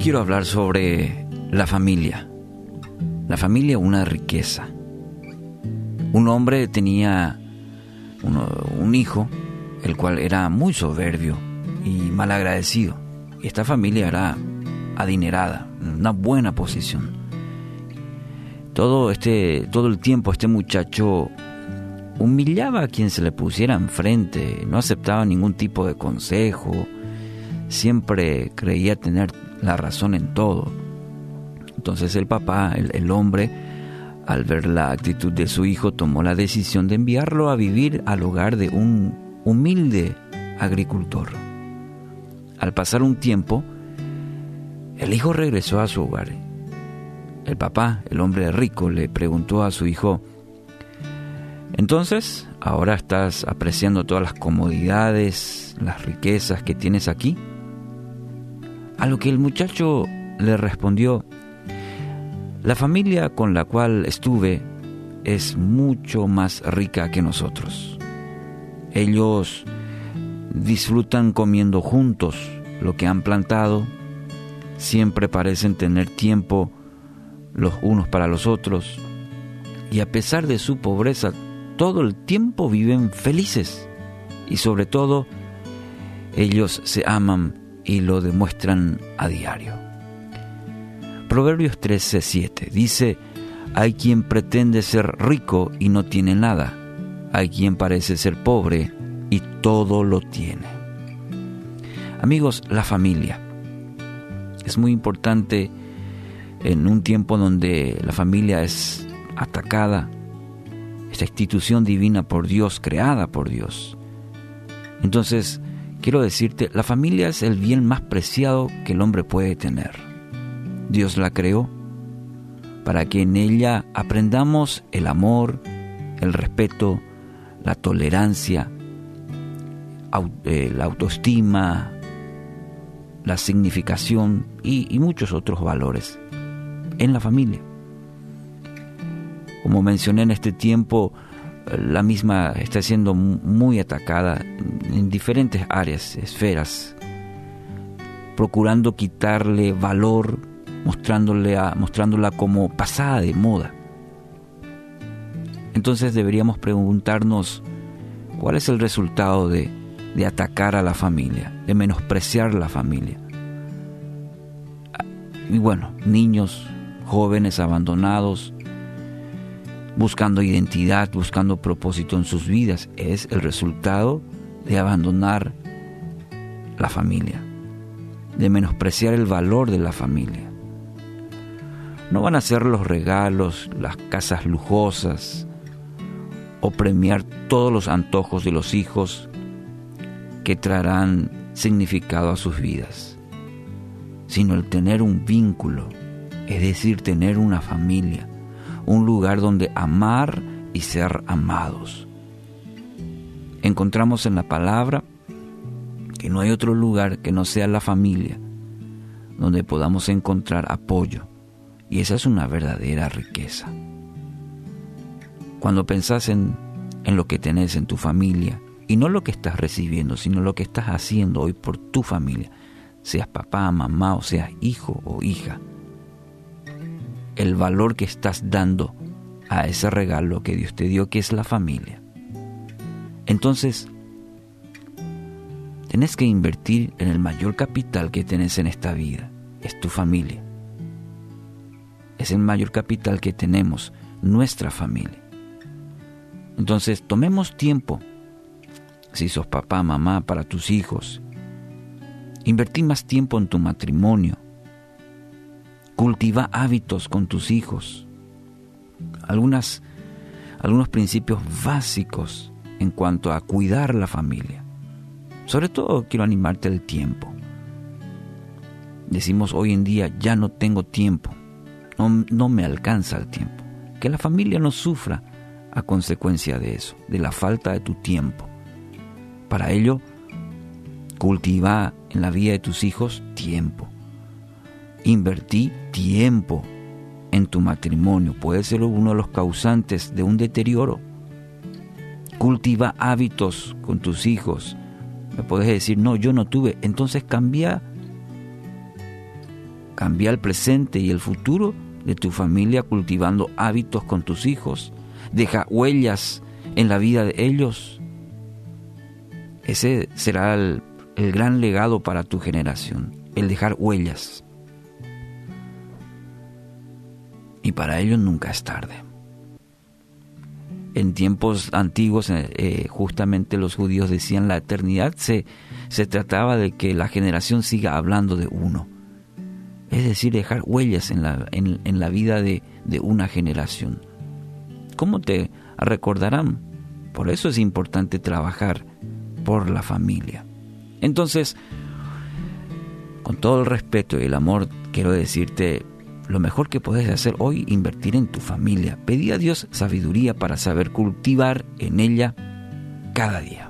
quiero hablar sobre la familia. La familia una riqueza. Un hombre tenía un hijo, el cual era muy soberbio y malagradecido. Esta familia era adinerada, una buena posición. Todo, este, todo el tiempo este muchacho humillaba a quien se le pusiera enfrente, no aceptaba ningún tipo de consejo, siempre creía tener la razón en todo. Entonces el papá, el, hombre, al ver la actitud de su hijo, tomó la decisión de enviarlo a vivir al hogar de un humilde agricultor. Al pasar un tiempo, el hijo regresó a su hogar. El papá, el hombre rico, le preguntó a su hijo, entonces, ¿ahora estás apreciando todas las comodidades, las riquezas que tienes aquí? A lo que el muchacho le respondió, la familia con la cual estuve es mucho más rica que nosotros. Ellos disfrutan comiendo juntos lo que han plantado, siempre parecen tener tiempo los unos para los otros, y a pesar de su pobreza, todo el tiempo viven felices, y sobre todo, ellos se aman y lo demuestran a diario. Proverbios 13:7 dice, hay quien pretende ser rico y no tiene nada, hay quien parece ser pobre y todo lo tiene. Amigos, la familia es muy importante en un tiempo donde la familia es atacada, esta institución divina por Dios, creada por Dios. Entonces, quiero decirte, la familia es el bien más preciado que el hombre puede tener. Dios la creó para que en ella aprendamos el amor, el respeto, la tolerancia, eh, la autoestima, la significación y, y muchos otros valores en la familia. Como mencioné en este tiempo, la misma está siendo muy atacada en diferentes áreas, esferas, procurando quitarle valor, mostrándole a, mostrándola como pasada de moda. Entonces deberíamos preguntarnos cuál es el resultado de, de atacar a la familia, de menospreciar la familia. Y bueno, niños, jóvenes abandonados, buscando identidad, buscando propósito en sus vidas. Es el resultado de abandonar la familia, de menospreciar el valor de la familia. No van a ser los regalos, las casas lujosas o premiar todos los antojos de los hijos que traerán significado a sus vidas, sino el tener un vínculo, es decir, tener una familia, un lugar donde amar y ser amados. Encontramos en la palabra que no hay otro lugar que no sea la familia donde podamos encontrar apoyo. Y esa es una verdadera riqueza. Cuando pensás en, en lo que tenés en tu familia, y no lo que estás recibiendo, sino lo que estás haciendo hoy por tu familia, seas papá, mamá o seas hijo o hija, el valor que estás dando a ese regalo que Dios te dio, que es la familia. Entonces, tenés que invertir en el mayor capital que tenés en esta vida, es tu familia. Es el mayor capital que tenemos, nuestra familia. Entonces, tomemos tiempo, si sos papá, mamá, para tus hijos. Invertí más tiempo en tu matrimonio, Cultiva hábitos con tus hijos. Algunas, algunos principios básicos en cuanto a cuidar la familia. Sobre todo quiero animarte al tiempo. Decimos hoy en día, ya no tengo tiempo, no, no me alcanza el tiempo. Que la familia no sufra a consecuencia de eso, de la falta de tu tiempo. Para ello, cultiva en la vida de tus hijos tiempo. Invertí tiempo en tu matrimonio. Puede ser uno de los causantes de un deterioro. Cultiva hábitos con tus hijos. Me puedes decir, no, yo no tuve. Entonces cambia, Cambia el presente y el futuro de tu familia cultivando hábitos con tus hijos. Deja huellas en la vida de ellos. Ese será el, el gran legado para tu generación, el dejar huellas. Y para ellos nunca es tarde. En tiempos antiguos, eh, eh, justamente los judíos decían la eternidad se, se trataba de que la generación siga hablando de uno. Es decir, dejar huellas en la, en, la vida de, de una generación. ¿Cómo te recordarán? Por eso es importante trabajar por la familia. Entonces, con todo el respeto y el amor, quiero decirte, lo mejor que puedes hacer hoy, invertir en tu familia. Pedí a Dios sabiduría para saber cultivar en ella cada día.